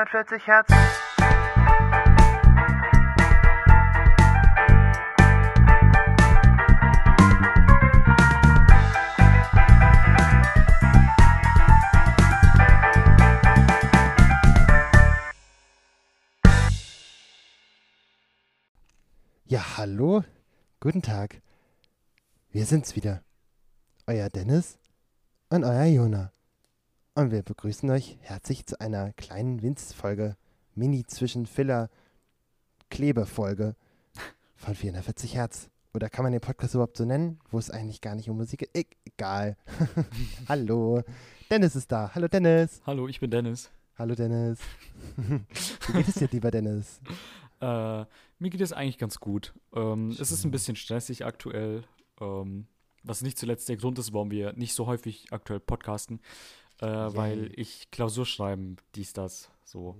140 Hertz. Ja, hallo, guten Tag. Wir sind's wieder. Euer Dennis und euer Jona. Und wir begrüßen euch herzlich zu einer kleinen Winzfolge, Mini-Zwischen-Filler-Klebefolge von 440 Hertz. Oder kann man den Podcast überhaupt so nennen, wo es eigentlich gar nicht um Musik geht? Egal. hallo. Dennis ist da. Hallo Dennis. Hallo, ich bin Dennis. Hallo Dennis. Wie geht es dir, lieber Dennis? Äh, mir geht es eigentlich ganz gut. Ähm, es ist ein bisschen stressig aktuell, ähm, was nicht zuletzt der Grund ist, warum wir nicht so häufig aktuell podcasten, äh, weil ich Klausur schreiben, dies, das, so.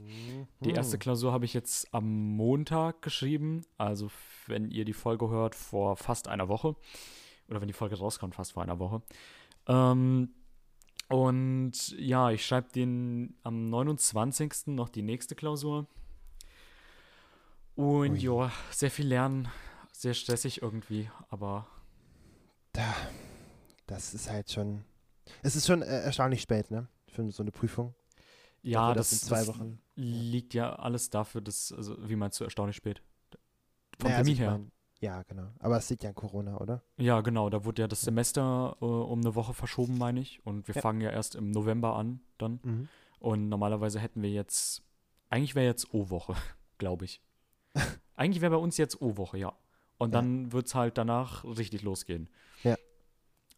Die erste Mhm. Klausur habe ich jetzt am Montag geschrieben, also wenn ihr die Folge hört, vor fast einer Woche. Oder wenn die Folge rauskommt, fast vor einer Woche. Ähm, und ja, ich schreibe den am 29. noch die nächste Klausur. Und ja, sehr viel lernen, sehr stressig irgendwie, aber Da, das ist halt schon. Es ist schon äh, erstaunlich spät, ne? Für so eine Prüfung. ja, Dafür, das, dass in zwei das Wochen. liegt ja alles dafür, dass, also wie meinst du, erstaunlich spät? Vom Naja, also Termin ich her. mein, ja, genau. Aber es liegt ja an Corona, oder? Ja, genau, da wurde ja das. Semester äh, um eine Woche verschoben, meine ich. Und wir Ja. fangen ja erst im November an dann. Mhm. Und normalerweise hätten wir jetzt, eigentlich wäre jetzt O-Woche, glaube ich. eigentlich wäre bei uns jetzt O-Woche, ja. Und Ja. dann wird es halt danach richtig losgehen.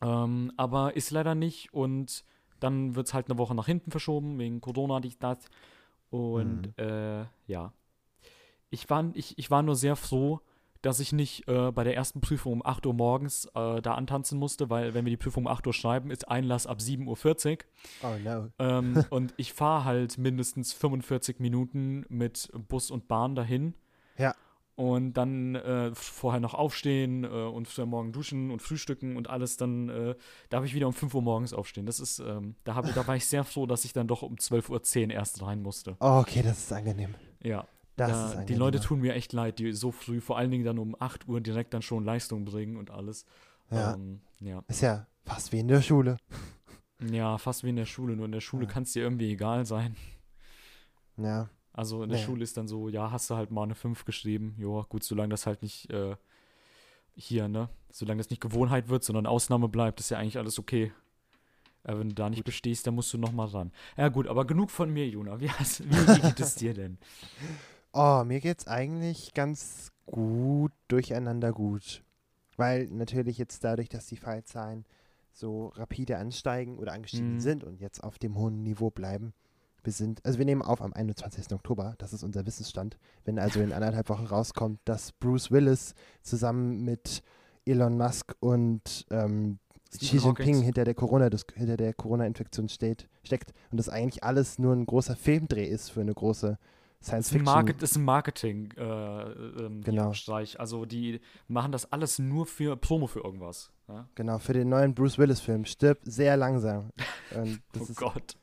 Ähm, aber ist leider nicht. Und dann wird es halt eine Woche nach hinten verschoben, wegen Corona, dies, das. Und Mhm. äh, ja. Ich war, ich, ich war nur sehr froh, dass ich nicht äh, bei der ersten Prüfung um 8 Uhr morgens äh, da antanzen musste, weil wenn wir die Prüfung um 8 Uhr schreiben, ist Einlass ab 7.40 Uhr. Oh no. Ähm, und ich fahre halt mindestens 45 Minuten mit Bus und Bahn dahin. Ja. Und dann äh, vorher noch aufstehen äh, und am Morgen duschen und frühstücken und alles. Dann äh, darf ich wieder um 5 Uhr morgens aufstehen. Das ist, ähm, da, hab, da war ich sehr froh, dass ich dann doch um 12.10 Uhr erst rein musste. Oh, okay, das ist angenehm. Ja. Das da, ist angenehm. die Leute tun mir echt leid, die so früh, vor allen Dingen dann um 8 Uhr direkt dann schon Leistung bringen und alles. Ja. Ähm, ja. Ist ja fast wie in der Schule. ja, fast wie in der Schule. Nur in der Schule Ja. kann es dir irgendwie egal sein. Ja. Also in der Nee. Schule ist dann so, ja, hast du halt mal eine 5 geschrieben. Ja, gut, solange das halt nicht äh, hier, ne? Solange das nicht Gewohnheit wird, sondern Ausnahme bleibt, ist ja eigentlich alles okay. Aber wenn du da nicht bestehst, dann musst du noch mal ran. Ja gut, aber genug von mir, Juna. Wie, hast, wie geht es dir denn? Oh, mir geht's eigentlich ganz gut, durcheinander gut. Weil natürlich jetzt dadurch, dass die Fallzahlen so rapide ansteigen oder angestiegen Mhm. sind und jetzt auf dem hohen Niveau bleiben. Wir sind, also wir nehmen auf am 21. Oktober, das ist unser Wissensstand. Wenn also in anderthalb Wochen rauskommt, dass Bruce Willis zusammen mit Elon Musk und ähm, Xi Jinping hinter der Corona, das, hinter der Corona-Infektion steht, steckt und das eigentlich alles nur ein großer Filmdreh ist für eine große Science Das ist ein, Fiction. Market, ist ein Marketing äh, ähm, Genau. Streich. Also die machen das alles nur für Promo für irgendwas. Ja? Genau, für den neuen Bruce Willis-Film. Stirb sehr langsam. Oh Gott.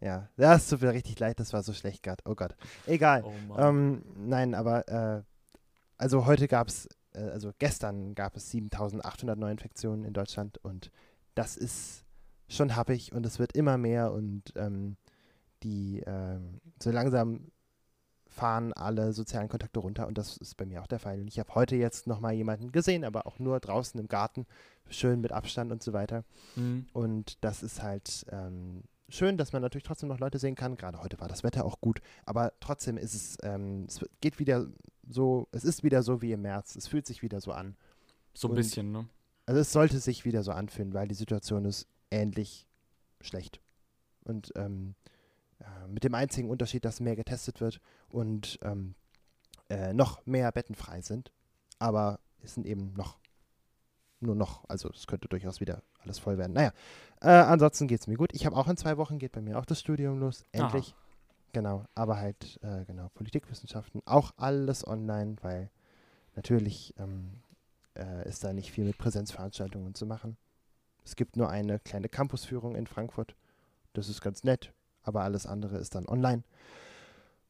Ja, das tut mir richtig leid, das war so schlecht gerade. Oh Gott. Egal. Oh. Ähm, nein, aber äh, also heute gab es, äh, also gestern gab es 7800 Neuinfektionen in Deutschland und das ist schon happig und es wird immer mehr und ähm, die ähm, so langsam fahren alle sozialen Kontakte runter und das ist bei mir auch der Fall. Und ich habe heute jetzt nochmal jemanden gesehen, aber auch nur draußen im Garten, schön mit Abstand und so weiter. Mhm. Und das ist halt ähm, schön, dass man natürlich trotzdem noch Leute sehen kann. Gerade heute war das Wetter auch gut, aber trotzdem ist es, ähm, es geht wieder so, es ist wieder so wie im März. Es fühlt sich wieder so an. So ein und- bisschen, ne? Also es sollte sich wieder so anfühlen, weil die Situation ist ähnlich schlecht. Und ähm, äh, mit dem einzigen Unterschied, dass mehr getestet wird und ähm, äh, noch mehr Betten frei sind. Aber es sind eben noch nur noch, also es könnte durchaus wieder alles voll werden. Naja, äh, ansonsten geht es mir gut. Ich habe auch in zwei Wochen, geht bei mir auch das Studium los. Endlich. Genau, aber halt, äh, genau, Politikwissenschaften, auch alles online, weil natürlich ähm, äh, ist da nicht viel mit Präsenzveranstaltungen zu machen. Es gibt nur eine kleine Campusführung in Frankfurt. Das ist ganz nett, aber alles andere ist dann online.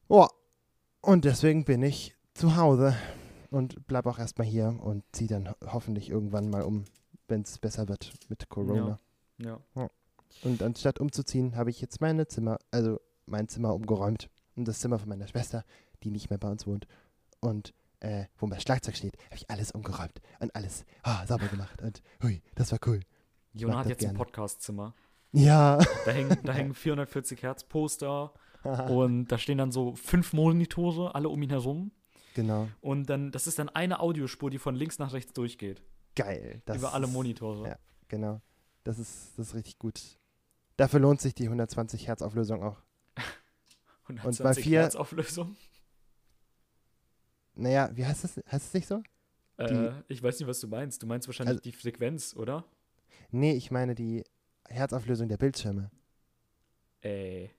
Oh, und deswegen bin ich zu Hause und bleib auch erstmal hier und ziehe dann ho hoffentlich irgendwann mal um, wenn es besser wird mit Corona. Ja. Und anstatt umzuziehen, habe ich jetzt meine Zimmer, also mein Zimmer umgeräumt und das Zimmer von meiner Schwester, die nicht mehr bei uns wohnt und äh, wo mein Schlagzeug steht, habe ich alles umgeräumt und alles ah, sauber gemacht und hui, das war cool. Jona hat jetzt ein gerne. Podcastzimmer. Ja. Da hängen, da hängen 440 Hertz Poster und da stehen dann so fünf Monitore, alle um ihn herum. genau. Und dann, das ist dann eine Audiospur, die von links nach rechts durchgeht. Geil. Das über alle ist- Monitore. ja. Genau. Das ist, das ist richtig gut. Dafür lohnt sich die 120 Hertz Auflösung auch. 120 bei vier- Hertz Auflösung. Naja, wie heißt das? Heißt es nicht so? Äh, ich weiß nicht, was du meinst. Du meinst wahrscheinlich Also- die Frequenz, oder? Nee, ich meine die Herzauflösung der Bildschirme. Äh,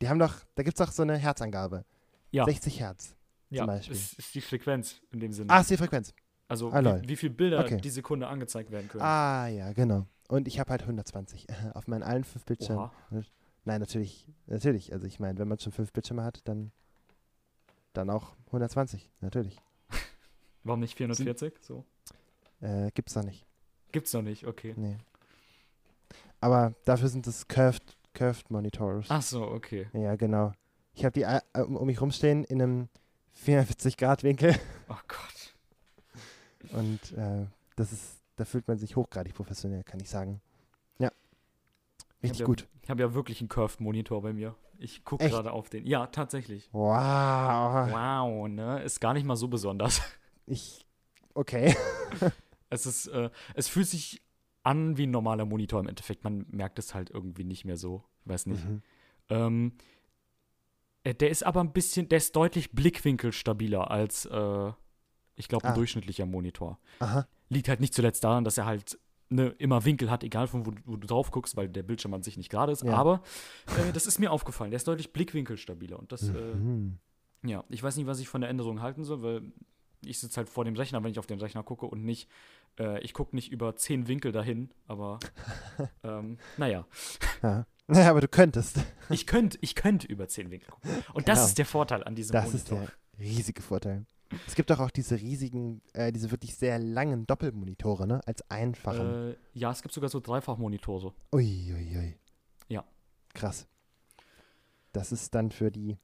Die haben doch, da gibt es doch so eine Herzangabe. ja, 60 Hertz. ja, Beispiel. ist, ist die Frequenz in dem Sinne. Ah, ist die Frequenz. Also ah, wie, wie viele Bilder Okay. die Sekunde angezeigt werden können. Ah, ja, genau. Und ich habe halt 120 auf meinen allen fünf Bildschirmen. Oha. Nein, natürlich, natürlich. Also ich meine, wenn man schon fünf Bildschirme hat, dann, dann auch 120, natürlich. Warum nicht 440? So. Äh, gibt's da nicht. Gibt's noch nicht, okay. Nee. Aber dafür sind es Curved, Curved Monitors. Ach so, okay. Ja, genau. Ich habe die äh, um, um mich rumstehen in einem 44-Grad-Winkel Oh Gott. Und äh, das ist, da fühlt man sich hochgradig professionell, kann ich sagen. Ja. Richtig ja- gut. Ich habe ja wirklich einen Curved-Monitor bei mir. Ich gucke gerade auf den. Ja, tatsächlich. Wow. Wow, ne? Ist gar nicht mal so besonders. Ich, okay. Es ist, äh, es fühlt sich an wie ein normaler Monitor im Endeffekt. Man merkt es halt irgendwie nicht mehr so. Ich weiß nicht. Mhm. Ähm, äh, der ist aber ein bisschen, der ist deutlich blickwinkelstabiler als, äh, ich glaube, ein Ah. durchschnittlicher Monitor. Aha. Liegt halt nicht zuletzt daran, dass er halt ne, immer Winkel hat, egal von wo, du- wo du drauf guckst, weil der Bildschirm an sich nicht gerade ist. Ja. Aber äh, das ist mir aufgefallen. Der ist deutlich blickwinkelstabiler. Und das, äh, Mhm. ja, ich weiß nicht, was ich von der Änderung halten soll, weil ich sitze halt vor dem Rechner, wenn ich auf den Rechner gucke und nicht, äh, ich gucke nicht über zehn Winkel dahin, aber ähm, naja, Ja. Naja, aber du könntest. ich könnte ich könnt über zehn Winkel gucken. Und das Genau. ist der Vorteil an diesem Das ist Monitor. der riesige Vorteil. Es gibt doch auch diese riesigen, äh, diese wirklich sehr langen Doppelmonitore, ne? Als einfachen. äh, ja, es gibt sogar so Dreifachmonitore. Ui, ui, ui. Ja. Krass. Das ist dann für die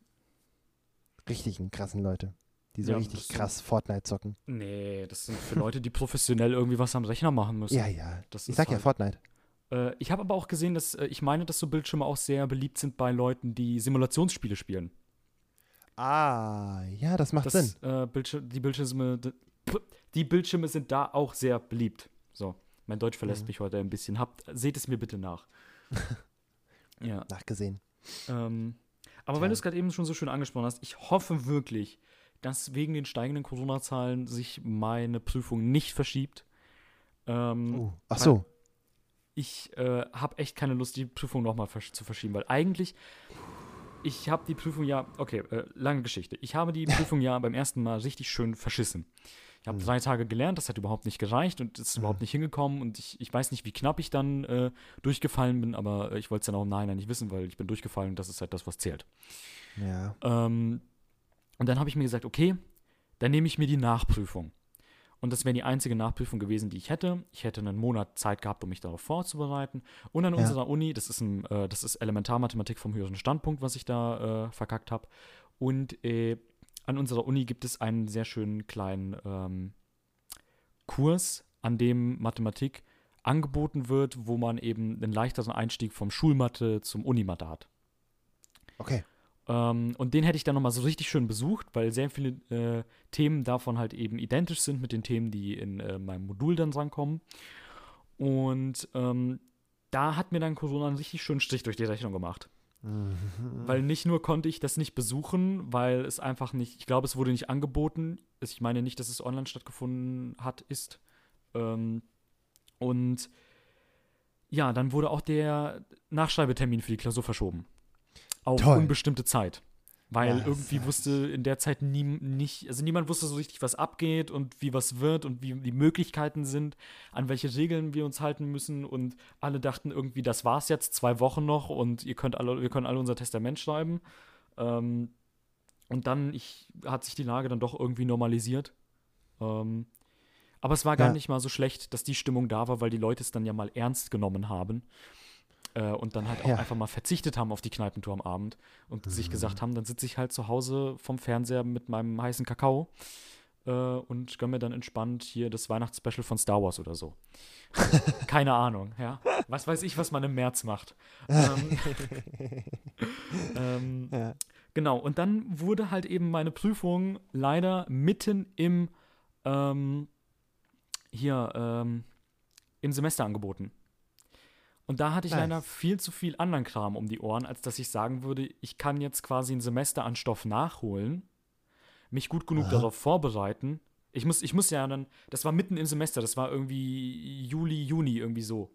richtigen krassen Leute, die so Ja, richtig das sind- krass Fortnite zocken. Nee, das sind für Leute, die professionell irgendwie was am Rechner machen müssen. Ja, ja. Das Ich sag ja halt- Fortnite. Äh, ich habe aber auch gesehen, dass äh, ich meine, dass so Bildschirme auch sehr beliebt sind bei Leuten, die Simulationsspiele spielen. Ah, ja, das macht Das, Sinn. Äh, Bildschir die, Bildschirme, die Bildschirme sind da auch sehr beliebt. So, mein Deutsch verlässt Mhm. mich heute ein bisschen. Habt, seht es mir bitte nach. ja. Nachgesehen. Ähm, aber Tja. weil du es gerade eben schon so schön angesprochen hast, ich hoffe wirklich, dass wegen den steigenden Corona-Zahlen sich meine Prüfung nicht verschiebt. Ähm, Uh, ach so. ich äh, habe echt keine Lust, die Prüfung nochmal versch zu verschieben, weil eigentlich, ich habe die Prüfung ja, okay, äh, lange Geschichte. Ich habe die Prüfung ja beim ersten Mal richtig schön verschissen. Ich habe Mhm. drei Tage gelernt, das hat überhaupt nicht gereicht und es ist überhaupt nicht hingekommen und ich, ich weiß nicht, wie knapp ich dann äh, durchgefallen bin, aber äh, ich wollte es dann auch im Nachhinein nicht wissen, weil ich bin durchgefallen und das ist halt das, was zählt. Ja. Ähm, und dann habe ich mir gesagt, okay, dann nehme ich mir die Nachprüfung. Und das wäre die einzige Nachprüfung gewesen, die ich hätte. Ich hätte einen Monat Zeit gehabt, um mich darauf vorzubereiten. Und an Ja. unserer Uni, das ist, ein, äh, das ist Elementarmathematik vom höheren Standpunkt, was ich da äh, verkackt habe. Und äh, an unserer Uni gibt es einen sehr schönen kleinen ähm, Kurs, an dem Mathematik angeboten wird, wo man eben einen leichteren Einstieg vom Schulmathe zum Unimathe hat. Okay. Ähm, und den hätte ich dann nochmal so richtig schön besucht, weil sehr viele äh, Themen davon halt eben identisch sind mit den Themen, die in äh, meinem Modul dann drankommen. Und ähm, da hat mir dann Corona einen richtig schönen Strich durch die Rechnung gemacht. Mhm. Weil nicht nur konnte ich das nicht besuchen, weil es einfach nicht, ich glaube, es wurde nicht angeboten. Ich meine nicht, dass es online stattgefunden hat, ist. Ähm, und ja, dann wurde auch der Nachschreibetermin für die Klausur verschoben. Auf Toll. unbestimmte Zeit. Weil das irgendwie ist- wusste in der Zeit nie, nicht, also niemand wusste so richtig, was abgeht und wie was wird und wie die Möglichkeiten sind, an welche Regeln wir uns halten müssen. Und alle dachten irgendwie, das war's jetzt, zwei Wochen noch und ihr könnt alle, wir können alle unser Testament schreiben. Ähm, Und dann ich, hat sich die Lage dann doch irgendwie normalisiert. Ähm, aber es war gar Ja. nicht mal so schlecht, dass die Stimmung da war, weil die Leute es dann ja mal ernst genommen haben. Äh, und dann halt auch Ja. einfach mal verzichtet haben auf die Kneipentour am Abend und sich Mhm. gesagt haben, dann sitze ich halt zu Hause vom Fernseher mit meinem heißen Kakao äh, und gönn mir dann entspannt hier das Weihnachtsspecial von Star Wars oder so. Keine Ahnung, ja. Was weiß ich, was man im März macht. Ähm, ähm, Ja. Genau, und dann wurde halt eben meine Prüfung leider mitten im ähm, hier ähm, im Semester angeboten. Und da hatte ich Nice. leider viel zu viel anderen Kram um die Ohren, als dass ich sagen würde, ich kann jetzt quasi ein Semester an Stoff nachholen, mich gut genug Aha. darauf vorbereiten. Ich muss, ich muss ja dann, das war mitten im Semester, das war irgendwie Juli, Juni, irgendwie so.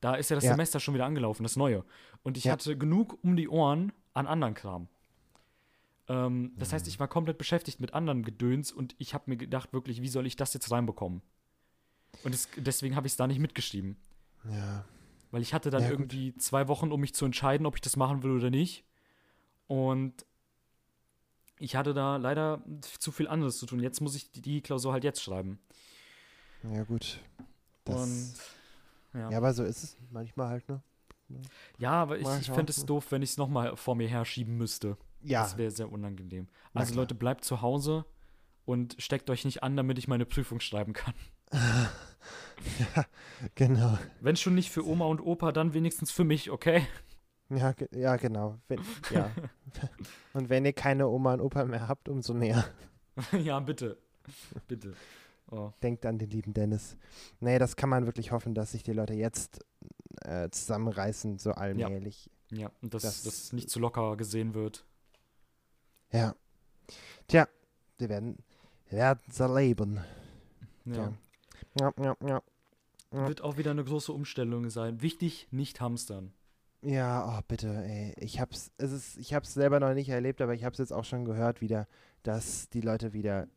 Da ist ja das Ja. Semester schon wieder angelaufen, das neue. Und ich Ja. hatte genug um die Ohren an anderen Kram. Ähm, das heißt, ich war komplett beschäftigt mit anderen Gedöns und ich habe mir gedacht, wirklich, wie soll ich das jetzt reinbekommen? Und es, deswegen habe ich es da nicht mitgeschrieben. ja. Weil ich hatte dann Ja, gut. irgendwie zwei Wochen, um mich zu entscheiden, ob ich das machen will oder nicht. Und ich hatte da leider zu viel anderes zu tun. Jetzt muss ich die, die Klausur halt jetzt schreiben. Ja, gut. Das, Und ja. ja. aber so ist es manchmal halt, ne? Ja, aber ich, ich fände es doof, wenn ich es nochmal vor mir herschieben müsste. Ja, Das wäre sehr unangenehm. Na Also. Leute, bleibt zu Hause und steckt euch nicht an, damit ich meine Prüfung schreiben kann. genau. Wenn schon nicht für Oma und Opa, dann wenigstens für mich, okay? Ja, ge ja genau. Wenn, ja. Und wenn ihr keine Oma und Opa mehr habt, umso mehr. ja, bitte. Bitte. Oh. Denkt an den lieben Dennis. Nee, das kann man wirklich hoffen, dass sich die Leute jetzt äh, zusammenreißen, so allmählich. Ja, und dass Das- das nicht zu locker gesehen wird. Ja. Tja, wir werden, wir werden es erleben. Ja. Ja, ja, ja. Ja. Wird auch wieder eine große Umstellung sein. Wichtig, nicht hamstern. Ja, oh, bitte, ey. Ich hab's, es ist, ich hab's selber noch nicht erlebt, aber ich hab's jetzt auch schon gehört wieder, dass die Leute wieder,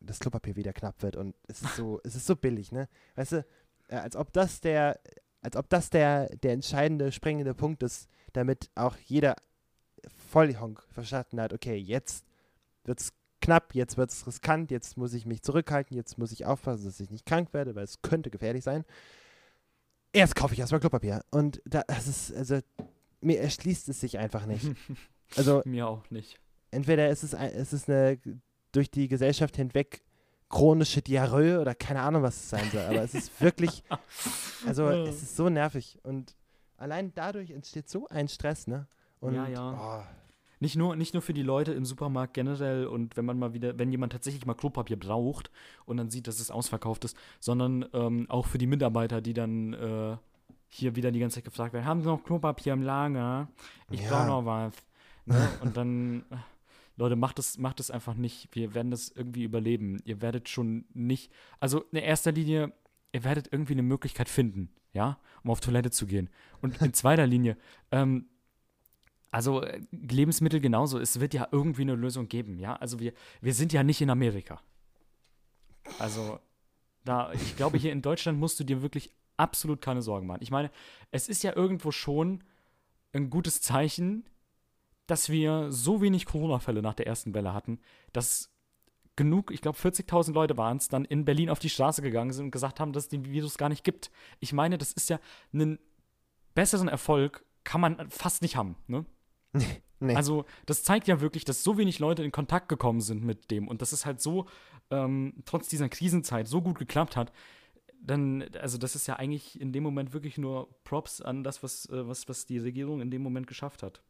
das Klopapier wieder knapp wird und es ist so, es ist so billig, ne? Weißt du, äh, als ob das der, als ob das der, der entscheidende, springende Punkt ist, damit auch jeder Vollhonk verstanden hat, okay, jetzt wird's knapp, jetzt wird's riskant, jetzt muss ich mich zurückhalten, jetzt muss ich aufpassen, dass ich nicht krank werde, weil es könnte gefährlich sein. Erst kaufe ich erstmal Klopapier. Und da, das ist, also, mir erschließt es sich einfach nicht. Also, Mir auch nicht. entweder ist es, ein, ist es eine durch die Gesellschaft hinweg chronische Diarrhoe oder keine Ahnung, was es sein soll. Aber es ist wirklich, also, es ist so nervig. Und allein dadurch entsteht so ein Stress, ne? Und, Ja, ja. Oh, Nicht nur, nicht nur für die Leute im Supermarkt generell und wenn man mal wieder, wenn jemand tatsächlich mal Klopapier braucht und dann sieht, dass es ausverkauft ist, sondern ähm, auch für die Mitarbeiter, die dann äh, hier wieder die ganze Zeit gefragt werden, haben Sie noch Klopapier im Lager? Ich Ja. brauche noch was. Ne? Und dann, äh, Leute, macht es, macht es einfach nicht. Wir werden das irgendwie überleben. Ihr werdet schon nicht, also in erster Linie, ihr werdet irgendwie eine Möglichkeit finden, ja, um auf Toilette zu gehen. Und in zweiter Linie, ähm, also äh, Lebensmittel genauso. Es wird ja irgendwie eine Lösung geben, ja. Also wir, wir sind ja nicht in Amerika. Also da, ich glaube, hier in Deutschland musst du dir wirklich absolut keine Sorgen machen. Ich meine, es ist ja irgendwo schon ein gutes Zeichen, dass wir so wenig Corona-Fälle nach der ersten Welle hatten, dass genug, ich glaube 40.000 Leute waren es, dann in Berlin auf die Straße gegangen sind und gesagt haben, dass es den Virus gar nicht gibt. Ich meine, das ist ja einen besseren Erfolg kann man fast nicht haben, ne? nee. Also, das zeigt ja wirklich, dass so wenig Leute in Kontakt gekommen sind mit dem und dass es halt so, ähm, trotz dieser Krisenzeit, so gut geklappt hat. Dann, also, das ist ja eigentlich in dem Moment wirklich nur Props an das, was, äh, was, was die Regierung in dem Moment geschafft hat.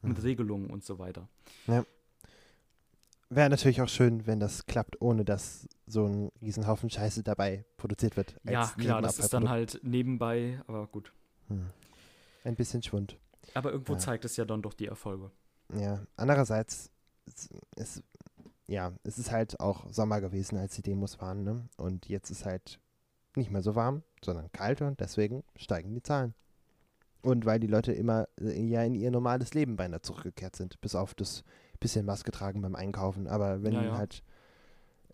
Mit Regelungen und so weiter. Wäre natürlich auch schön, wenn das klappt, ohne dass so ein Riesenhaufen Scheiße dabei produziert wird. Ja, klar, das ist dann halt nebenbei, aber gut. Hm. Ein bisschen Schwund. Aber irgendwo Ja. zeigt es ja dann doch die Erfolge. Ja, andererseits ist, ist, ja, es ist halt auch Sommer gewesen, als die Demos waren, ne? Und jetzt ist halt nicht mehr so warm, sondern kalt und deswegen steigen die Zahlen. Und weil die Leute immer äh, ja in ihr normales Leben beinahe zurückgekehrt sind, bis auf das bisschen Maske tragen beim Einkaufen. Aber wenn Ja, ja. halt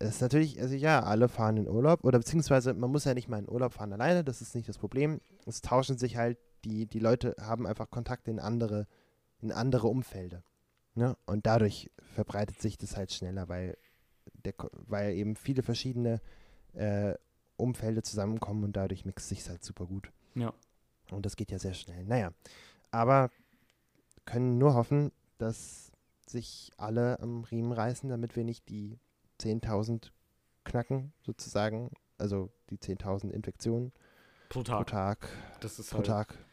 es ist natürlich, also ja, alle fahren in Urlaub oder beziehungsweise man muss ja nicht mal in Urlaub fahren alleine, das ist nicht das Problem. Es tauschen sich halt, die, die Leute haben einfach Kontakt in andere, in andere Umfelder. Ne? Und dadurch verbreitet sich das halt schneller, weil, der, weil eben viele verschiedene äh, Umfelder zusammenkommen und dadurch mixt sich halt super gut. Ja. Und das geht ja sehr schnell. Naja, aber können nur hoffen, dass sich alle am Riemen reißen, damit wir nicht die 10.000 knacken, sozusagen. Also die 10.000 Infektionen Pro pro Tag. Tag. Das ist Pro halt, Tag.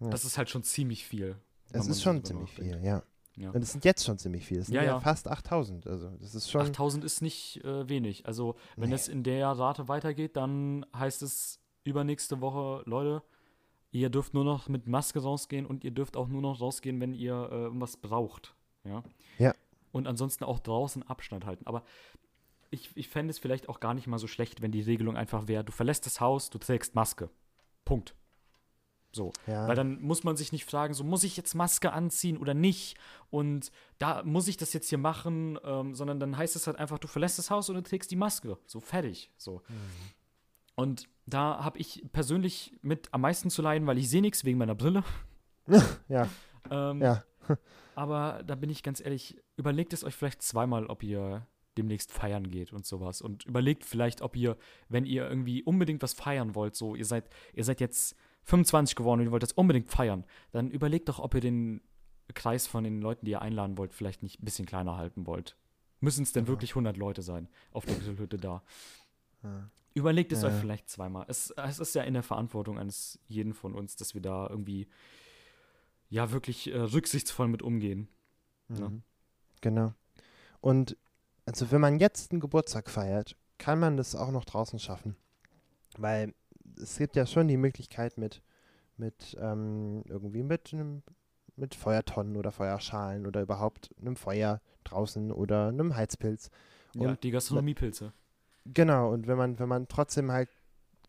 Ja. das ist halt schon ziemlich viel. Es ist schon ziemlich viel, ja. Ja. Und es sind jetzt schon ziemlich viel. Es sind Ja, ja, fast 8000. Also, das ist schon. 8000 ist nicht äh, wenig. Also, wenn Nee. es in der Rate weitergeht, dann heißt es übernächste Woche, Leute, ihr dürft nur noch mit Maske rausgehen und ihr dürft auch nur noch rausgehen, wenn ihr äh, irgendwas braucht. Ja. Ja. Und ansonsten auch draußen Abstand halten. Aber ich, ich fände es vielleicht auch gar nicht mal so schlecht, wenn die Regelung einfach wäre, du verlässt das Haus, du trägst Maske. Punkt. So. ja. Weil dann muss man sich nicht fragen, so muss ich jetzt Maske anziehen oder nicht und da muss ich das jetzt hier machen, ähm, sondern dann heißt es halt einfach, du verlässt das Haus und du trägst die Maske. So fertig. So. Und da habe ich persönlich mit am meisten zu leiden, weil ich sehe nichts wegen meiner Brille. ja, Ähm, ja. Aber da bin ich ganz ehrlich, überlegt es euch vielleicht zweimal, ob ihr demnächst feiern geht und sowas. Und überlegt vielleicht, ob ihr, wenn ihr irgendwie unbedingt was feiern wollt, so, ihr seid, ihr seid jetzt 25 geworden und ihr wollt das unbedingt feiern, dann überlegt doch, ob ihr den Kreis von den Leuten, die ihr einladen wollt, vielleicht nicht ein bisschen kleiner halten wollt. Müssen es denn Genau. wirklich 100 Leute sein auf der Grillhütte da? Ja. Überlegt es Ja. euch vielleicht zweimal. Es, es ist ja in der Verantwortung eines jeden von uns, dass wir da irgendwie ja wirklich äh, rücksichtsvoll mit umgehen. Ja. Mhm. Genau. Und also wenn man jetzt einen Geburtstag feiert, kann man das auch noch draußen schaffen. Weil es gibt ja schon die Möglichkeit mit, mit ähm, irgendwie mit einem mit Feuertonnen oder Feuerschalen oder überhaupt einem Feuer draußen oder einem Heizpilz. Ja, Und die Gastronomiepilze. Genau, und wenn man, wenn man trotzdem halt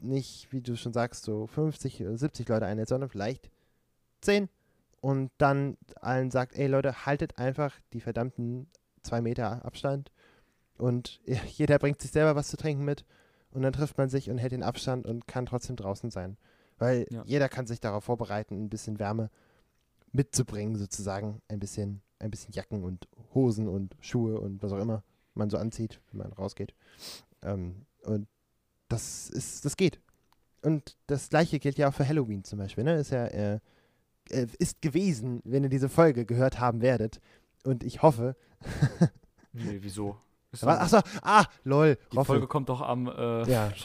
nicht, wie du schon sagst, so 50, oder 70 Leute einlädt, sondern vielleicht 10 und dann allen sagt, ey Leute, haltet einfach die verdammten zwei Meter Abstand und jeder bringt sich selber was zu trinken mit und dann trifft man sich und hält den Abstand und kann trotzdem draußen sein. Weil Ja. jeder kann sich darauf vorbereiten, ein bisschen Wärme mitzubringen, sozusagen. Ein bisschen, ein bisschen Jacken und Hosen und Schuhe und was auch immer man so anzieht, wenn man rausgeht. Ähm, und das ist, das geht. Und das gleiche gilt ja auch für Halloween zum Beispiel, ne? Ist ja, äh, äh, ist gewesen, wenn ihr diese Folge gehört haben werdet. Und ich hoffe. Nee, wieso? Ist Was, achso, ah, lol, die Roffel. Folge kommt doch am äh, Ja.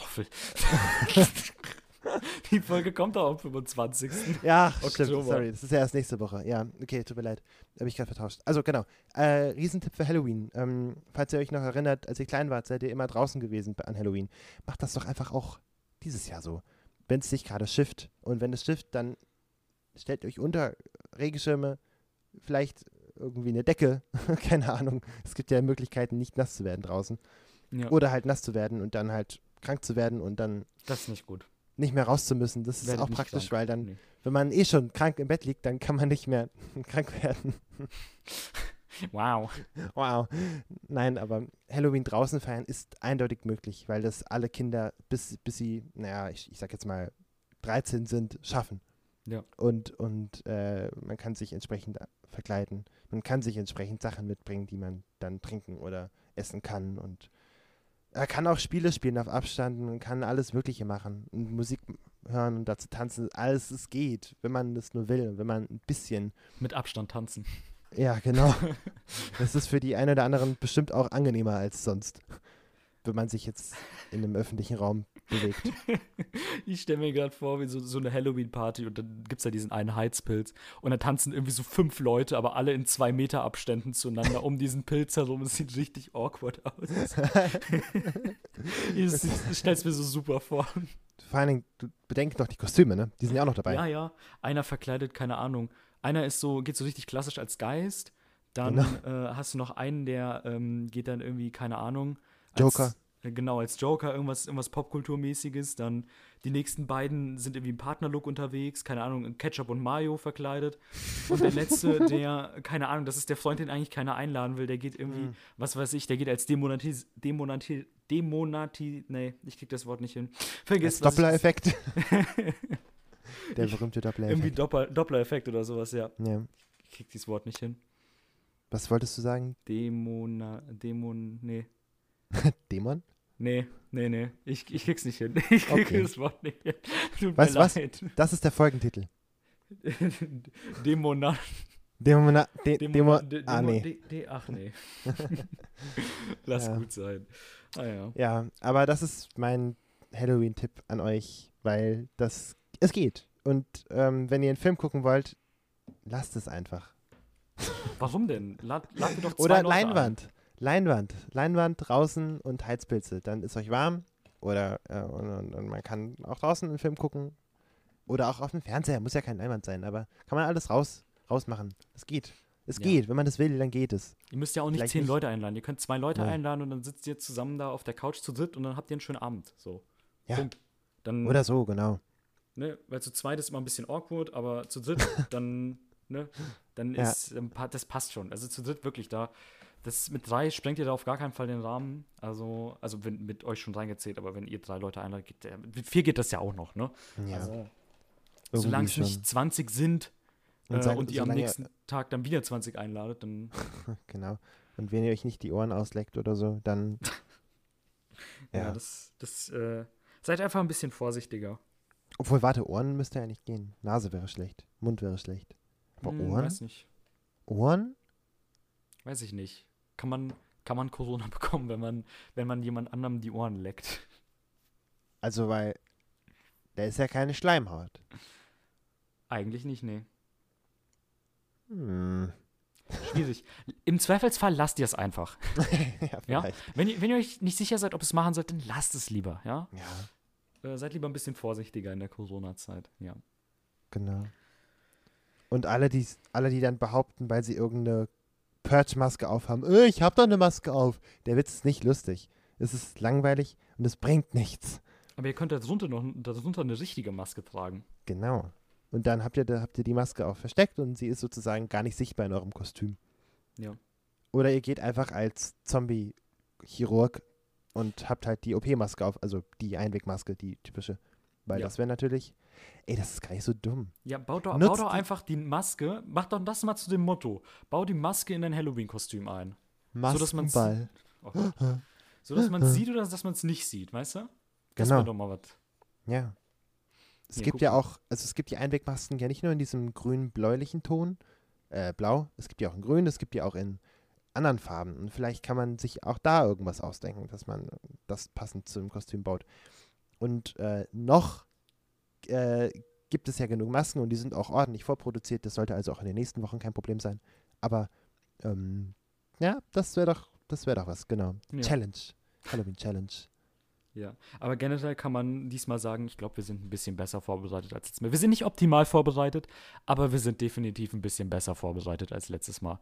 Die Folge kommt doch am 25. Ja, stimmt, Oktober. sorry, das ist ja erst nächste Woche. Ja, okay, tut mir leid. Habe ich gerade vertauscht. Also genau, äh, Riesentipp für Halloween. Ähm, falls ihr euch noch erinnert, als ihr klein wart, seid ihr immer draußen gewesen an Halloween. Macht das doch einfach auch dieses Jahr so. Wenn es sich gerade schifft. Und wenn es schifft, dann stellt euch unter Regenschirme, vielleicht irgendwie eine Decke, keine Ahnung. Es gibt ja Möglichkeiten, nicht nass zu werden draußen. Ja, Oder halt nass zu werden und dann halt krank zu werden und dann das ist nicht gut. nicht mehr raus zu müssen. Das ist Werdet auch praktisch, krank. weil dann Nee. wenn man eh schon krank im Bett liegt, dann kann man nicht mehr krank werden. Wow. Wow. Nein, aber Halloween draußen feiern ist eindeutig möglich, weil das alle Kinder, bis, bis sie, naja, ich, ich sag jetzt mal 13 sind, schaffen. Ja. Und, und äh, man kann sich entsprechend verkleiden. Man kann sich entsprechend Sachen mitbringen, die man dann trinken oder essen kann. Und er kann auch Spiele spielen auf Abstand. Man kann alles Mögliche machen. Und Musik hören und dazu tanzen. Alles, es geht, wenn man das nur will. Und wenn man ein bisschen Mit Abstand tanzen. ja, genau. Das ist für die einen oder anderen bestimmt auch angenehmer als sonst, wenn man sich jetzt in einem öffentlichen Raum bewegt. Ich stelle mir gerade vor, wie so, so eine Halloween-Party und dann gibt es ja diesen einen Heizpilz und da tanzen irgendwie so fünf Leute, aber alle in zwei Meter Abständen zueinander um diesen Pilz herum. Es sieht richtig awkward aus. ich stelle es mir so super vor. Vor allen Dingen, du bedenkst noch die Kostüme, ne? Die sind ja auch noch dabei. Ja, ja. Einer verkleidet, keine Ahnung. Einer ist so, geht so richtig klassisch als Geist. Dann Genau. äh, hast du noch einen, der ähm, geht dann irgendwie, keine Ahnung. Als, Joker. Äh, Genau, als Joker, irgendwas, irgendwas Popkulturmäßiges. Dann die nächsten beiden sind irgendwie im Partnerlook unterwegs, keine Ahnung, in Ketchup und Mayo verkleidet. Und der letzte, der, keine Ahnung, das ist der Freund, den eigentlich keiner einladen will, der geht irgendwie, Mhm. was weiß ich, der geht als Demonatis, Demonati, Demonati, nee, ich krieg das Wort nicht hin. Vergiss ich- Doppler-Effekt. Der berühmte Irgendwie Doppler-Effekt. Doppel, Doppler-Effekt oder sowas, ja. Ja. Ich krieg dieses Wort nicht hin. Was wolltest du sagen? Dämon, Dämon, nee. Dämon? Nee, nee, nee. Ich, ich krieg's nicht hin. Ich krieg Okay. das Wort nicht hin. Tut Weißt was? Das ist der Folgentitel. Dämona, Dämon. De, Dämon. Dä- Ah, nee. Dä- ach nee. Lass Ja. gut sein. Ah ja. Ja, aber das ist mein Halloween-Tipp an euch, weil das. Es geht. Und ähm, wenn ihr einen Film gucken wollt, lasst es einfach. Warum denn? Lad, lad doch zwei Oder Leute ein. Leinwand. Leinwand. Draußen und Heizpilze. Dann ist euch warm. Oder äh, und, und, und man kann auch draußen einen Film gucken. Oder auch auf dem Fernseher. Muss ja kein Leinwand sein, aber kann man alles raus, rausmachen. Es geht. Es Ja. geht. Wenn man das will, dann geht es. Ihr müsst ja auch nicht Vielleicht zehn nicht. Leute einladen. Ihr könnt zwei Leute Nee. einladen und dann sitzt ihr zusammen da auf der Couch zu dritt und dann habt ihr einen schönen Abend. So. Ja. Punkt. Dann, Oder so, genau. ne, weil zu zweit ist immer ein bisschen awkward, aber zu dritt, dann, ne, dann Ja. ist, pa- das passt schon. Also zu dritt wirklich da. Das mit drei sprengt ihr da auf gar keinen Fall den Rahmen. Also, also wenn mit euch schon reingezählt, aber wenn ihr drei Leute einladet, geht der, mit vier geht das ja auch noch, ne? Ja, also, irgendwie solange es nicht 20 sind Und äh, und ihr am nächsten Tag dann wieder 20 einladet, dann Genau. Und wenn ihr euch nicht die Ohren ausleckt oder so, dann. ja, ja. das, das äh, seid einfach ein bisschen vorsichtiger. Obwohl, warte, Ohren müsste ja nicht gehen. Nase wäre schlecht. Mund wäre schlecht. Aber Hm, Ohren? Weiß nicht. Ohren? Weiß ich nicht. Kann man, kann man Corona bekommen, wenn man, wenn man jemand anderem die Ohren leckt? Also, weil. Da ist ja keine Schleimhaut. Eigentlich nicht, nee. Hm. Schwierig. Im Zweifelsfall lasst ihr es einfach. ja, Ja? Wenn ihr, wenn ihr euch nicht sicher seid, ob es machen sollt, dann lasst es lieber, ja? Ja, Äh, seid lieber ein bisschen vorsichtiger in der Corona-Zeit, ja. genau. Und alle, die, alle, die dann behaupten, weil sie irgendeine Purge-Maske aufhaben, äh, ich hab doch eine Maske auf. Der Witz ist nicht lustig. Es ist langweilig und es bringt nichts. Aber ihr könnt darunter noch darunter eine richtige Maske tragen. Genau. Und dann habt ihr, da habt ihr die Maske auch versteckt und sie ist sozusagen gar nicht sichtbar in eurem Kostüm. Ja. Oder ihr geht einfach als Zombie-Chirurg und habt halt die OP-Maske auf, also die Einwegmaske, die typische. Weil Ja. das wäre natürlich, ey, das ist gar nicht so dumm. Ja, baut doch, baut doch einfach die Maske, mach doch das mal zu dem Motto. Bau die Maske in dein Halloween-Kostüm ein. dass man's- Maskenball. Oh Gott. so dass man es sieht oder dass man es nicht sieht, weißt du? Das Genau. doch mal was. Ja. Es Ja, gibt guck ja auch, also es gibt die Einwegmasken ja nicht nur in diesem grün-bläulichen Ton, äh, blau, es gibt die auch in grün, es gibt die auch in anderen Farben. Und vielleicht kann man sich auch da irgendwas ausdenken, dass man das passend zu dem Kostüm baut. Und äh, noch äh, gibt es ja genug Masken und die sind auch ordentlich vorproduziert. Das sollte also auch in den nächsten Wochen kein Problem sein. Aber ähm, ja, das wäre doch, das wäre doch was, genau. Ja. Challenge. Halloween Challenge. Ja, aber generell kann man diesmal sagen, ich glaube, wir sind ein bisschen besser vorbereitet als letztes Mal. Wir sind nicht optimal vorbereitet, aber wir sind definitiv ein bisschen besser vorbereitet als letztes Mal.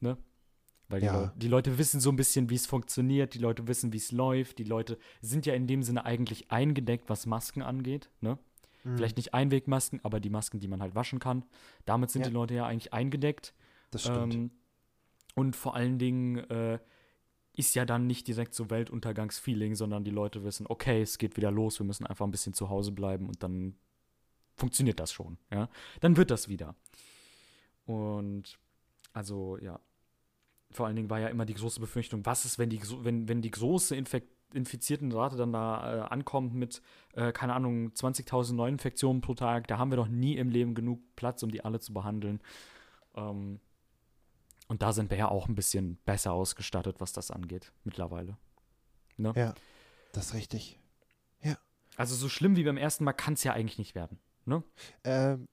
Ne? Weil die, Ja. Leu die Leute wissen so ein bisschen, wie es funktioniert, die Leute wissen, wie es läuft, die Leute sind ja in dem Sinne eigentlich eingedeckt, was Masken angeht. Ne? Mhm. Vielleicht nicht Einwegmasken, aber die Masken, die man halt waschen kann. Damit sind Ja. die Leute ja eigentlich eingedeckt. Das stimmt. Ähm, und vor allen Dingen äh, ist ja dann nicht direkt so Weltuntergangsfeeling, sondern die Leute wissen, okay, es geht wieder los, wir müssen einfach ein bisschen zu Hause bleiben und dann funktioniert das schon, ja. Dann wird das wieder. Und also, ja. Vor allen Dingen war ja immer die große Befürchtung, was ist, wenn die, wenn, wenn die große Infek infizierten Rate dann da äh, ankommt mit, äh, keine Ahnung, 20.000 Neuinfektionen pro Tag, da haben wir doch nie im Leben genug Platz, um die alle zu behandeln. Ähm, und da sind wir ja auch ein bisschen besser ausgestattet, was das angeht, mittlerweile. Ne? Ja, das ist richtig. Also so schlimm wie beim ersten Mal kann es ja eigentlich nicht werden. Ne? Ähm,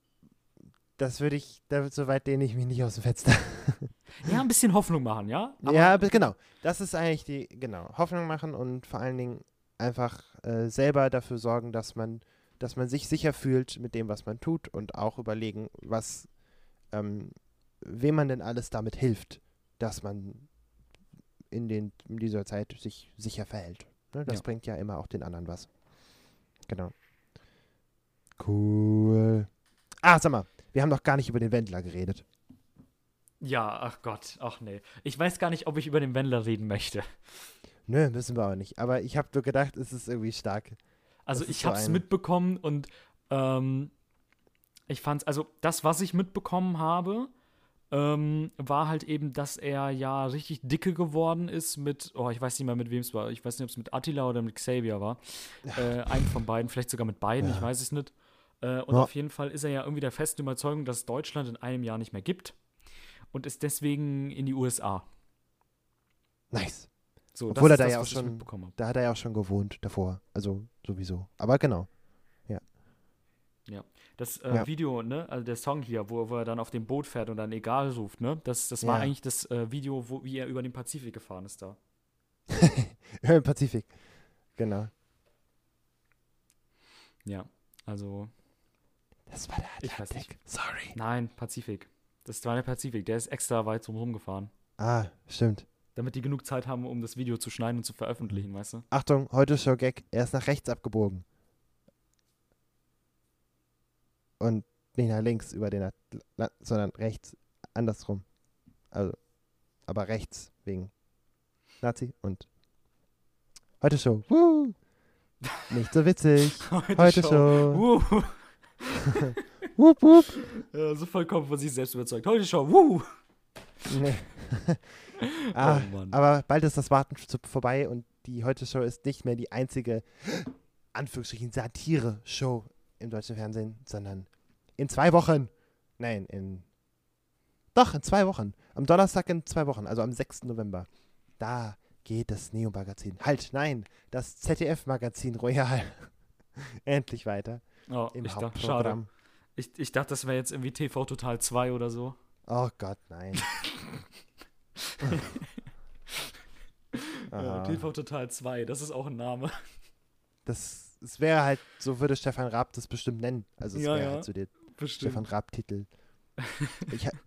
das würde ich, da, so weit dehne ich mich nicht aus dem Fenster. Ja, ein bisschen Hoffnung machen, ja? ja, aber genau. Das ist eigentlich die, genau, Hoffnung machen und vor allen Dingen einfach äh, selber dafür sorgen, dass man, dass man sich sicher fühlt mit dem, was man tut und auch überlegen, was, ähm, wem man denn alles damit hilft, dass man in, den, in dieser Zeit sich sicher verhält. Ne? Das Ja. bringt ja immer auch den anderen was. Genau. Cool. Ah, sag mal, wir haben noch gar nicht über den Wendler geredet. Ja, ach Gott, ach nee. Ich weiß gar nicht, ob ich über den Wendler reden möchte. Nö, wissen wir auch nicht. Aber ich habe nur gedacht, es ist irgendwie stark. Also Das ich so habe es mitbekommen und ähm, ich fand's, also das, was ich mitbekommen habe, ähm, war halt eben, dass er ja richtig dicke geworden ist mit, oh, ich weiß nicht mehr mit wem es war. Ich weiß nicht, ob es mit Attila oder mit Xavier war. Äh, einen von beiden, vielleicht sogar mit beiden, Ja. ich weiß es nicht. Äh, und Ja. auf jeden Fall ist er ja irgendwie der festen Überzeugung, dass es Deutschland in einem Jahr nicht mehr gibt und ist deswegen in die USA. Nice. So, Obwohl er da das, ja auch schon-. Da hat er ja auch schon gewohnt davor. Also sowieso. Aber genau. Das äh, Ja. Video, ne, also der Song hier, wo, wo er dann auf dem Boot fährt und dann egal ruft, ne, das, das war Ja. eigentlich das äh, Video, wo, wie er über den Pazifik gefahren ist da. Im Pazifik. Genau. Ja, also, Das war der Ich weiß Atlantik. Sorry. nein, Pazifik. Das war der Pazifik, der ist extra weit drumherum gefahren. Ah, stimmt. Damit die genug Zeit haben, um das Video zu schneiden und zu veröffentlichen, weißt du? Achtung, heute Show Gag. Er ist nach rechts abgebogen. Und nicht nach links über den Atl sondern rechts andersrum. Also, aber rechts wegen Nazi und heute Show. Woo! Nicht so witzig. Heute Show. Wuh. Wup, wup. Ja, so vollkommen von sich selbst überzeugt. Heute Show. Wuh. Nee. ah, oh aber bald ist das Warten vorbei und die Heute Show ist nicht mehr die einzige, Anführungsstrichen, Satire-Show im deutschen Fernsehen, sondern in zwei Wochen, nein, in, doch, in zwei Wochen, am Donnerstag in zwei Wochen, also am 6. November, da geht das Neo-Magazin, halt, nein, das ZDF-Magazin Royal endlich weiter oh, im ich dachte, schade. Hauptprogramm. Ich, ich dachte, das wäre jetzt irgendwie TV Total 2 oder so. Oh Gott, nein. Ja, Aha. TV Total 2, das ist auch ein Name. Das, es wäre halt, so würde Stefan Raab das bestimmt nennen. Also es Ja, wäre ja. halt so der Bestimmt. Stefan Raab-Titel.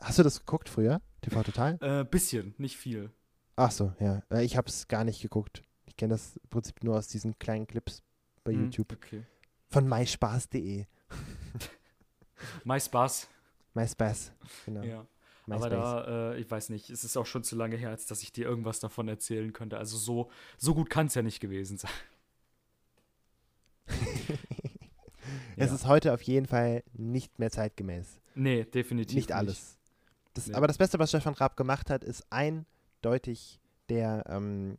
Hast du das geguckt früher? TV Total? Äh, bisschen, nicht viel. Ach so, ja. Äh, Ich habe es gar nicht geguckt. Ich kenne das im Prinzip nur aus diesen kleinen Clips bei Hm, YouTube. Okay. Von myspaß.de. MySpaß. MySpaß, genau. Ja. MySpace. Aber da, äh, ich weiß nicht, es ist auch schon zu lange her, als dass ich dir irgendwas davon erzählen könnte. Also so, so gut kann es ja nicht gewesen sein. es Ja. ist heute auf jeden Fall nicht mehr zeitgemäß. Nee, definitiv Nicht alles. Das, Nee. Aber das Beste, was Stefan Raab gemacht hat, ist eindeutig der, ähm,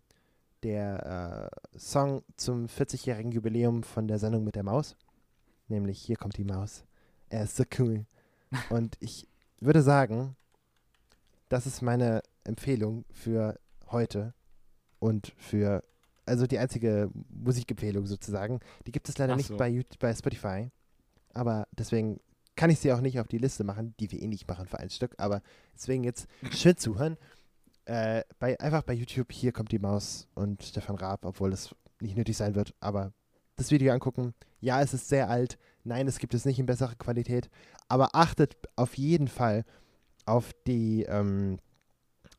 der äh, Song zum 40-jährigen Jubiläum von der Sendung mit der Maus. Nämlich Hier kommt die Maus. Er ist so cool. Und ich würde sagen, das ist meine Empfehlung für heute und für, also die einzige Musikempfehlung sozusagen. Die gibt es leider Ach nicht so. bei, YouTube, bei Spotify. Aber deswegen kann ich sie auch nicht auf die Liste machen, die wir eh nicht machen für ein Stück. Aber deswegen jetzt schön zuhören. Äh, bei, einfach bei YouTube, hier kommt die Maus und Stefan Raab, obwohl es nicht nötig sein wird. Aber das Video angucken. Ja, es ist sehr alt. Nein, es gibt es nicht in besserer Qualität. Aber achtet auf jeden Fall auf die, ähm,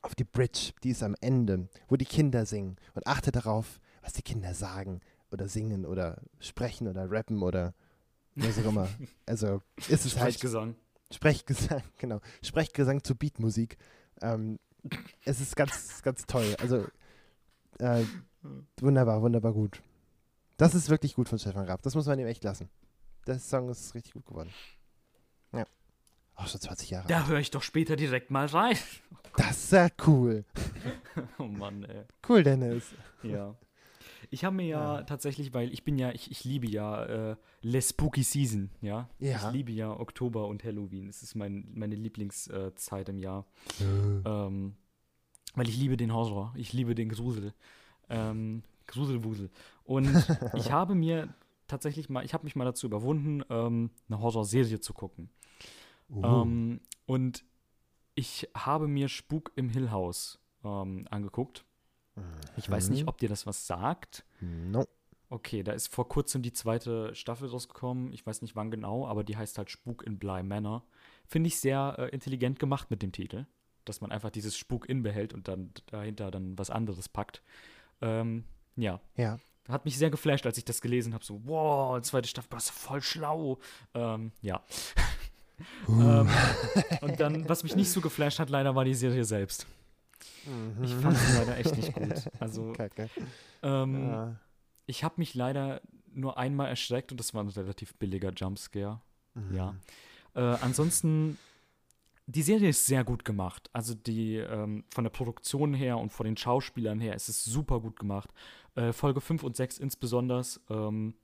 auf die Bridge, die ist am Ende, wo die Kinder singen. Und achtet darauf, was die Kinder sagen oder singen oder sprechen oder rappen oder was auch immer. Also ist es halt Sprechgesang. Sprechgesang, genau. Sprechgesang zu Beatmusik. Ähm, es ist ganz, ganz toll. Also äh, wunderbar, wunderbar gut. Das ist wirklich gut von Stefan Raab. Das muss man ihm echt lassen. Der Song ist richtig gut geworden. Ja. Auch schon 20 Jahre. Da höre ich doch später direkt mal rein. Das ist ja cool. Oh Mann, ey. Cool, Dennis. Ja. Ich habe mir ja, Ja. tatsächlich, weil ich bin ja, ich, ich liebe ja äh, Les Spooky Season, ja? Ja. Ich liebe ja Oktober und Halloween. Es ist mein, meine Lieblingszeit äh, im Jahr. Ähm, weil ich liebe den Horror, ich liebe den Grusel. Ähm, Gruselwusel. Und ich habe mir tatsächlich mal, ich habe mich mal dazu überwunden, ähm, eine Horrorserie zu gucken. Uh. Ähm, und ich habe mir Spuk im Hill House ähm, angeguckt. Ich weiß nicht, Mhm. ob dir das was sagt. No. Okay, da ist vor kurzem die zweite Staffel rausgekommen. Ich weiß nicht wann genau, aber die heißt halt Spuk in Bly Manor. Finde ich sehr äh, intelligent gemacht mit dem Titel. Dass man einfach dieses Spuk in behält und dann dahinter dann was anderes packt. Ähm, ja, Ja. hat mich sehr geflasht, als ich das gelesen habe. So, wow, zweite Staffel, das ist voll schlau. Ähm, ja. ähm, und dann, was mich nicht so geflasht hat, leider war die Serie selbst. Ich fand sie leider echt nicht gut. Also, ähm, Ja. ich habe mich leider nur einmal erschreckt und das war ein relativ billiger Jumpscare. Mhm. Ja. Äh, ansonsten, die Serie ist sehr gut gemacht. Also die ähm, von der Produktion her und von den Schauspielern her ist es super gut gemacht. Äh, Folge 5 und 6 insbesondere. Ähm,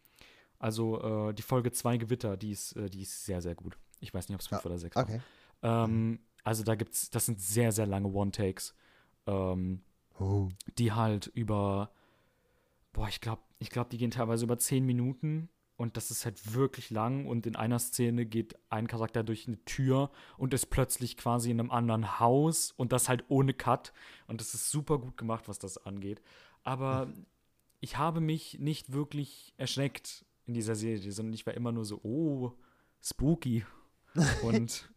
also äh, die Folge 2 Gewitter, die ist, äh, die ist sehr, sehr gut. Ich weiß nicht, ob es 5 Ah, oder 6 Okay. war. Ähm, also da gibt's, das sind sehr, sehr lange One-Takes, ähm, Oh. die halt über, boah, ich glaube, ich glaube, die gehen teilweise über 10 Minuten und das ist halt wirklich lang und in einer Szene geht ein Charakter durch eine Tür und ist plötzlich quasi in einem anderen Haus und das halt ohne Cut und das ist super gut gemacht, was das angeht. Aber ich habe mich nicht wirklich erschreckt in dieser Serie, sondern ich war immer nur so, oh, spooky. Und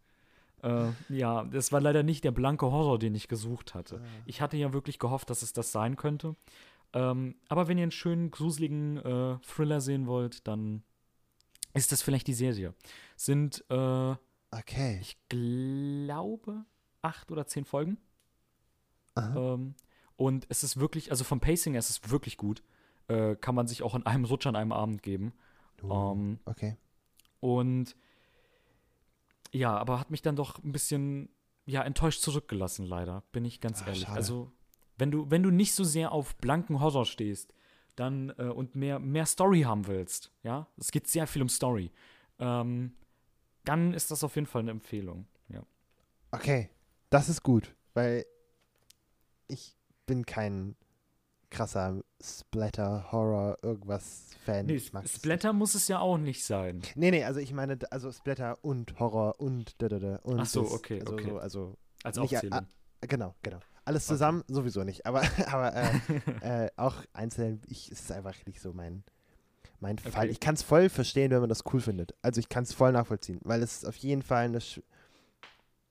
äh, ja, das war leider nicht der blanke Horror, den ich gesucht hatte. Ich hatte ja wirklich gehofft, dass es das sein könnte. Ähm, aber wenn ihr einen schönen, gruseligen äh, Thriller sehen wollt, dann ist das vielleicht die Serie. Sind, äh, Okay. ich glaube, acht oder zehn Folgen. Ähm, und es ist wirklich, also vom Pacing her ist es wirklich gut. Äh, kann man sich auch in einem Rutsch an einem Abend geben. Oh, Ähm, okay. und ja, aber hat mich dann doch ein bisschen ja, enttäuscht zurückgelassen, leider, bin ich ganz Ah, ehrlich. schade. Also, wenn du, wenn du nicht so sehr auf blanken Horror stehst, dann äh, und mehr, mehr Story haben willst, ja, es geht sehr viel um Story, ähm, dann ist das auf jeden Fall eine Empfehlung. Ja. Okay. Das ist gut, weil ich bin kein krasser Splatter, Horror, irgendwas Fan. Nee, Splatter muss es ja auch nicht sein. Nee, nee, also ich meine, also Splatter und Horror und da, da, da und Ach so, das, okay, also, okay. So, also Als Nicht, äh, Aufzählung. Genau, genau. Alles Okay. zusammen sowieso nicht. Aber, aber äh, äh, auch einzeln, ich, es ist einfach nicht so mein, mein Fall. Okay. Ich kann es voll verstehen, wenn man das cool findet. Also ich kann es voll nachvollziehen, weil es auf jeden Fall eine,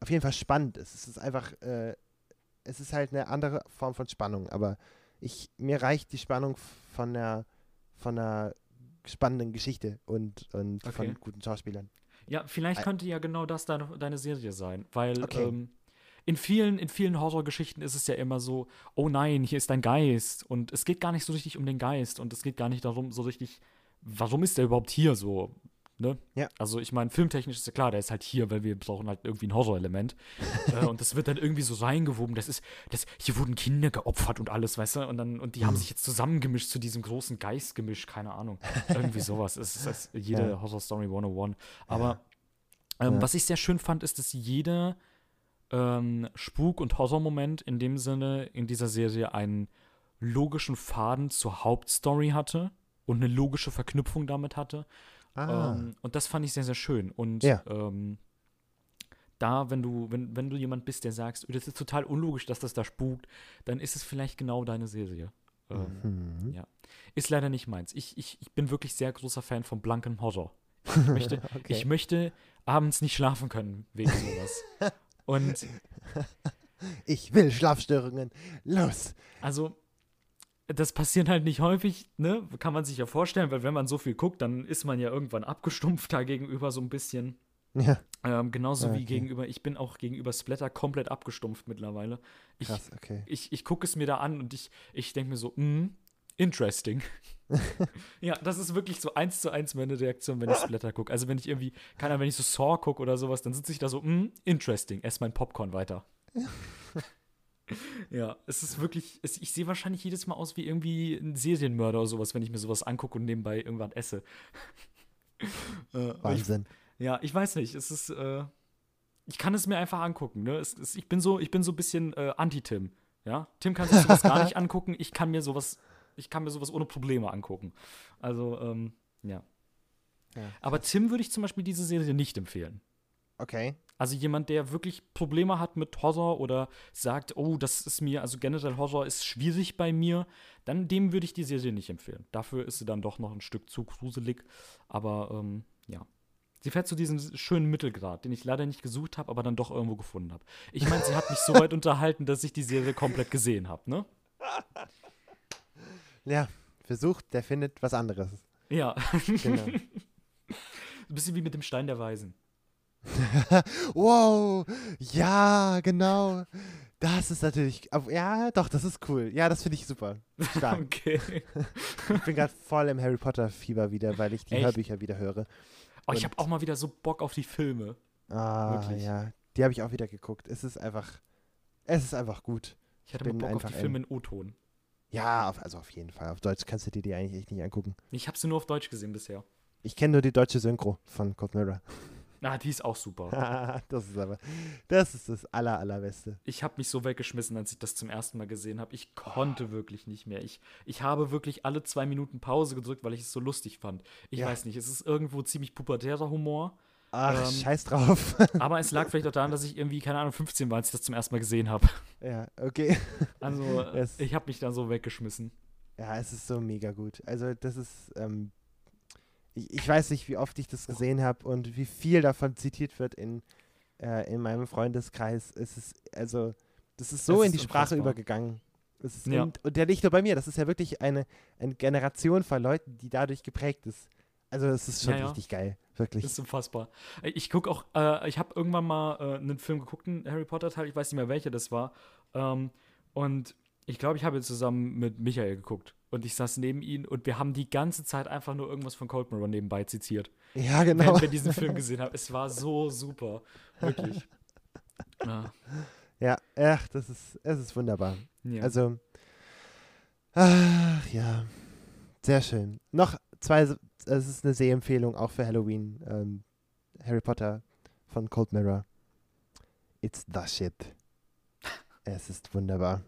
auf jeden Fall spannend ist. Es ist einfach, äh, es ist halt eine andere Form von Spannung. Aber ich, mir reicht die Spannung von der, von einer spannenden Geschichte und, und Okay. von guten Schauspielern. Ja, vielleicht Ei- könnte ja genau das deine, deine Serie sein, weil Okay. ähm, in vielen, in vielen Horrorgeschichten ist es ja immer so, oh nein, hier ist ein Geist und es geht gar nicht so richtig um den Geist und es geht gar nicht darum, so richtig, warum ist der überhaupt hier so, ne? Ja. Also ich meine, filmtechnisch ist ja klar, der ist halt hier, weil wir brauchen halt irgendwie ein Horrorelement äh, und das wird dann irgendwie so reingewoben, das ist, das, hier wurden Kinder geopfert und alles, weißt du, und dann, und die haben sich jetzt zusammengemischt zu diesem großen Geistgemisch, keine Ahnung, irgendwie sowas, es ist, es ist jede Ja. Horror Story 101, aber ähm, Ja. was ich sehr schön fand, ist, dass jeder ähm, Spuk- und Horror-Moment in dem Sinne in dieser Serie einen logischen Faden zur Hauptstory hatte und eine logische Verknüpfung damit hatte. Ah, Ähm, und das fand ich sehr, sehr schön. Und Ja. ähm, da, wenn du, wenn, wenn du jemand bist, der sagst, "Oh, das ist total unlogisch, dass das da spukt, dann ist es vielleicht genau deine Serie. Ähm, mhm. ja. Ist leider nicht meins. Ich, ich, ich bin wirklich sehr großer Fan von blankem Horror. Ich möchte, okay. ich möchte abends nicht schlafen können wegen sowas. Und ich will Schlafstörungen. Los. also, das passiert halt nicht häufig, ne? Kann man sich ja vorstellen, weil wenn man so viel guckt, dann ist man ja irgendwann abgestumpft da gegenüber so ein bisschen. Ja, Ähm, genauso Ah, wie okay. gegenüber, ich bin auch gegenüber Splatter komplett abgestumpft mittlerweile. Ich, krass, okay. ich, ich gucke es mir da an und ich, ich denke mir so, mm, interesting. ja, das ist wirklich so eins zu eins meine Reaktion, wenn ich Splatter gucke. Also wenn ich irgendwie, keine Ahnung, wenn ich so Saw gucke oder sowas, dann sitze ich da so, mm, interesting, ess mein Popcorn weiter. Ja, es ist wirklich, es, ich sehe wahrscheinlich jedes Mal aus wie irgendwie ein Serienmörder oder sowas, wenn ich mir sowas angucke und nebenbei irgendwann esse. äh, aber ich, Wahnsinn. ja, ich weiß nicht. Es ist, äh, ich kann es mir einfach angucken. Ne? Es, es, ich bin so, ich bin so ein bisschen äh, Anti-Tim. Ja, Tim kann sich sowas gar nicht angucken. Ich kann mir sowas, ich kann mir sowas ohne Probleme angucken. Also, ähm, ja. Ja, Aber Tim würde ich zum Beispiel diese Serie nicht empfehlen. Okay. Also jemand, der wirklich Probleme hat mit Horror oder sagt, oh, das ist mir, also generell Horror ist schwierig bei mir, dann dem würde ich die Serie nicht empfehlen. Dafür ist sie dann doch noch ein Stück zu gruselig. Aber ähm, ja. Sie fährt zu diesem schönen Mittelgrad, den ich leider nicht gesucht habe, aber dann doch irgendwo gefunden habe. Ich meine, sie hat mich so weit unterhalten, dass ich die Serie komplett gesehen habe, ne? Ja, versucht, der findet was anderes. Ja. Genau. Ein bisschen wie mit dem Stein der Weisen. wow, ja, genau. Das ist natürlich, ja, doch, das ist cool. Ja, das finde ich super. Stark. Okay. Ich bin gerade voll im Harry Potter Fieber wieder, weil ich die Echt? Hörbücher wieder höre. Oh, ich habe auch mal wieder so Bock auf die Filme. Ah, Wirklich. ja. Die habe ich auch wieder geguckt. Es ist einfach, es ist einfach gut. Ich hatte bin mal Bock auf die Filme in O-Ton. Ja, auf, also auf jeden Fall. Auf Deutsch kannst du dir die eigentlich echt nicht angucken. Ich habe sie nur auf Deutsch gesehen bisher. Ich kenne nur die deutsche Synchro von Cold Mirror. Ah, die ist auch super. das ist aber, das ist das aller, allerbeste. Ich habe mich so weggeschmissen, als ich das zum ersten Mal gesehen habe. Ich konnte wirklich nicht mehr. Ich, ich habe wirklich alle zwei Minuten Pause gedrückt, weil ich es so lustig fand. Ich Ja. weiß nicht, es ist irgendwo ziemlich pubertärer Humor. Ach, Ähm, scheiß drauf. Aber es lag vielleicht auch daran, dass ich irgendwie, keine Ahnung, 15 war, als ich das zum ersten Mal gesehen habe. ja, okay. Also, Es- ich habe mich da so weggeschmissen. Ja, es ist so mega gut. Also das ist, ähm, ich, ich weiß nicht, wie oft ich das gesehen habe und wie viel davon zitiert wird in, äh, in meinem Freundeskreis. Es ist, also, das ist so Es in die Sprache übergegangen. Ja. und, und der nicht nur bei mir, das ist ja wirklich eine, eine Generation von Leuten, die dadurch geprägt ist. Also es ist schon Ja, ja. richtig geil, wirklich. Das ist unfassbar. Ich gucke auch, äh, ich habe irgendwann mal äh, einen Film geguckt, einen Harry Potter-Teil, ich weiß nicht mehr welcher das war. Ähm, und ich glaube, ich habe ihn zusammen mit Michael geguckt. Und ich saß neben ihm und wir haben die ganze Zeit einfach nur irgendwas von Cold Mirror nebenbei zitiert. ja, genau. Während wir diesen Film gesehen haben. Es war so super. Wirklich. Ja. Ja, ach, das ist, es ist wunderbar. ja. Also, ach ja, sehr schön. Noch zwei, es ist eine Sehempfehlung auch für Halloween. Ähm, Harry Potter von Cold Mirror. It's the shit. Es ist wunderbar.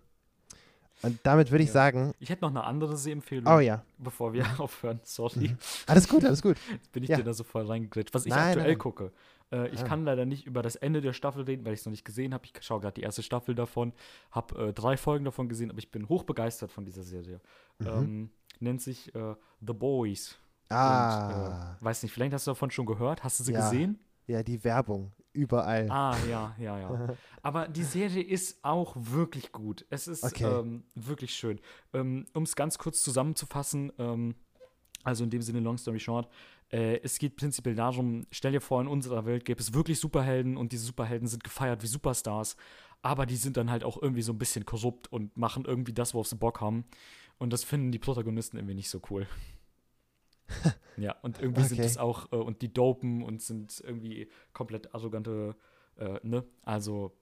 Und damit würde ich Ja. sagen, ich hätte noch eine andere Sehempfehlung, oh ja, bevor wir aufhören. Sorry. Mhm. alles gut, alles gut. Jetzt bin ich Ja. dir da so voll reingeglitscht. Was ich Nein, aktuell nein. gucke. Äh, ich Ah. kann leider nicht über das Ende der Staffel reden, weil ich es noch nicht gesehen habe. Ich schaue gerade die erste Staffel davon, habe äh, drei Folgen davon gesehen, aber ich bin hochbegeistert von dieser Serie. Mhm. Ähm, nennt sich äh, The Boys. Ah, Und, äh, weiß nicht, vielleicht hast du davon schon gehört. Hast du sie Ja. gesehen? ja, die Werbung, überall. Ah, ja, ja, ja. Aber die Serie ist auch wirklich gut. Es ist Okay. ähm, wirklich schön. Ähm, um es ganz kurz zusammenzufassen, ähm, also in dem Sinne, long story short, äh, es geht prinzipiell darum, stell dir vor, in unserer Welt gäbe es wirklich Superhelden und diese Superhelden sind gefeiert wie Superstars, aber die sind dann halt auch irgendwie so ein bisschen korrupt und machen irgendwie das, worauf sie Bock haben. Und das finden die Protagonisten irgendwie nicht so cool. ja, und irgendwie sind Okay. es auch, äh, und die dopen und sind irgendwie komplett arrogante, äh, ne? Also,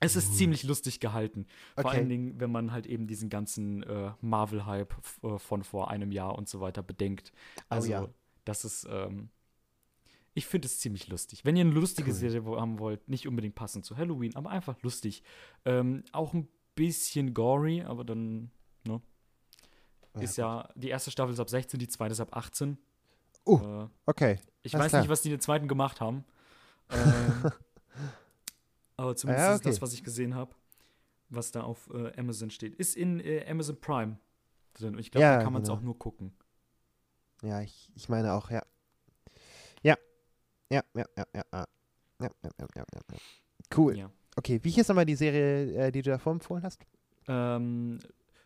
es ist ziemlich lustig gehalten. Vor Okay. allen Dingen, wenn man halt eben diesen ganzen äh, Marvel-Hype äh, von vor einem Jahr und so weiter bedenkt. Also, Oh ja. das ist, ähm, ich finde es ziemlich lustig. Wenn ihr eine lustige Cool. Serie haben wollt, nicht unbedingt passend zu Halloween, aber einfach lustig. Ähm, auch ein bisschen gory, aber dann ja, ist ja, die erste Staffel ist ab 16, die zweite ist ab 18. Uh, äh, okay. Ich weiß klar. nicht, was die in der zweiten gemacht haben. ähm, aber zumindest ja, okay. ist das, was ich gesehen habe, was da auf äh, Amazon steht. Ist in äh, Amazon Prime drin. Und Ich glaube, ja, da kann man es genau. auch nur gucken. Ja, ich, ich meine auch, ja. Ja. Ja, ja, ja, ja. Ja, ja, ja, ja, ja. ja. Cool. Okay, wie hieß nochmal die Serie, äh, die du da empfohlen hast? Ähm,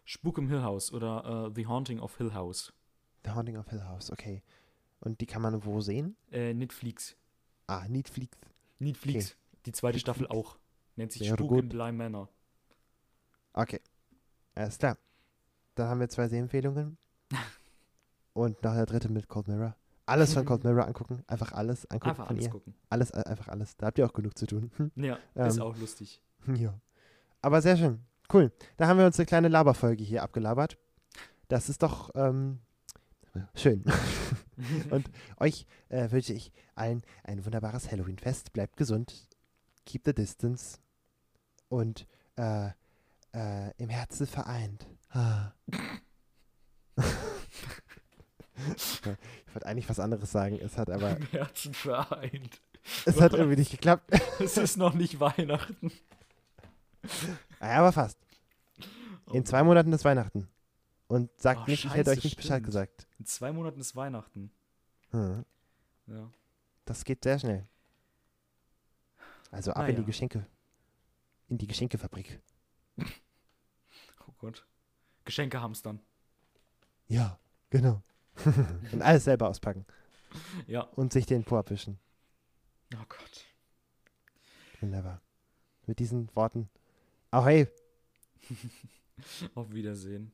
Spuk im Hill House oder äh, The Haunting of Hill House. The Haunting of Hill House, okay. Und die kann man wo sehen? Äh, Netflix. Ah, Netflix. Netflix. Die zweite Netflix. Staffel auch. Nennt sich Sehr Spuk gut. in Bly Manor. Okay. Alles klar. Dann haben wir zwei Sehempfehlungen. Und noch eine dritte mit Cold Mirror. Alles von Cold Mirror angucken. Einfach alles angucken Einfach von alles ihr. gucken. Alles, äh, einfach alles. Da habt ihr auch genug zu tun. Ja, ist Ähm, auch lustig. ja. Aber sehr schön. Cool. Da haben wir uns eine kleine Laberfolge hier abgelabert. Das ist doch ähm, schön. Und euch äh, wünsche ich allen ein wunderbares Halloween-Fest. Bleibt gesund. Keep the distance. Und äh, äh, im Herzen vereint. Ah. ich wollte eigentlich was anderes sagen. Es hat aber Im Herzen vereint. es hat irgendwie nicht geklappt. Es ist noch nicht Weihnachten. Aber fast. In Oh zwei Monaten ist Weihnachten. Und sagt Oh, nicht, ich hätte euch nicht Bescheid gesagt. In zwei Monaten ist Weihnachten. Hm. Ja. Das geht sehr schnell. Also ab in die Naja. Geschenke. In die Geschenkefabrik. Oh Gott. Geschenke hamstern. Ja, genau. Und alles selber auspacken. Ja. Und sich den Po abwischen. Oh Gott. Wunderbar. Mit diesen Worten. Ahoi. Auf Wiedersehen.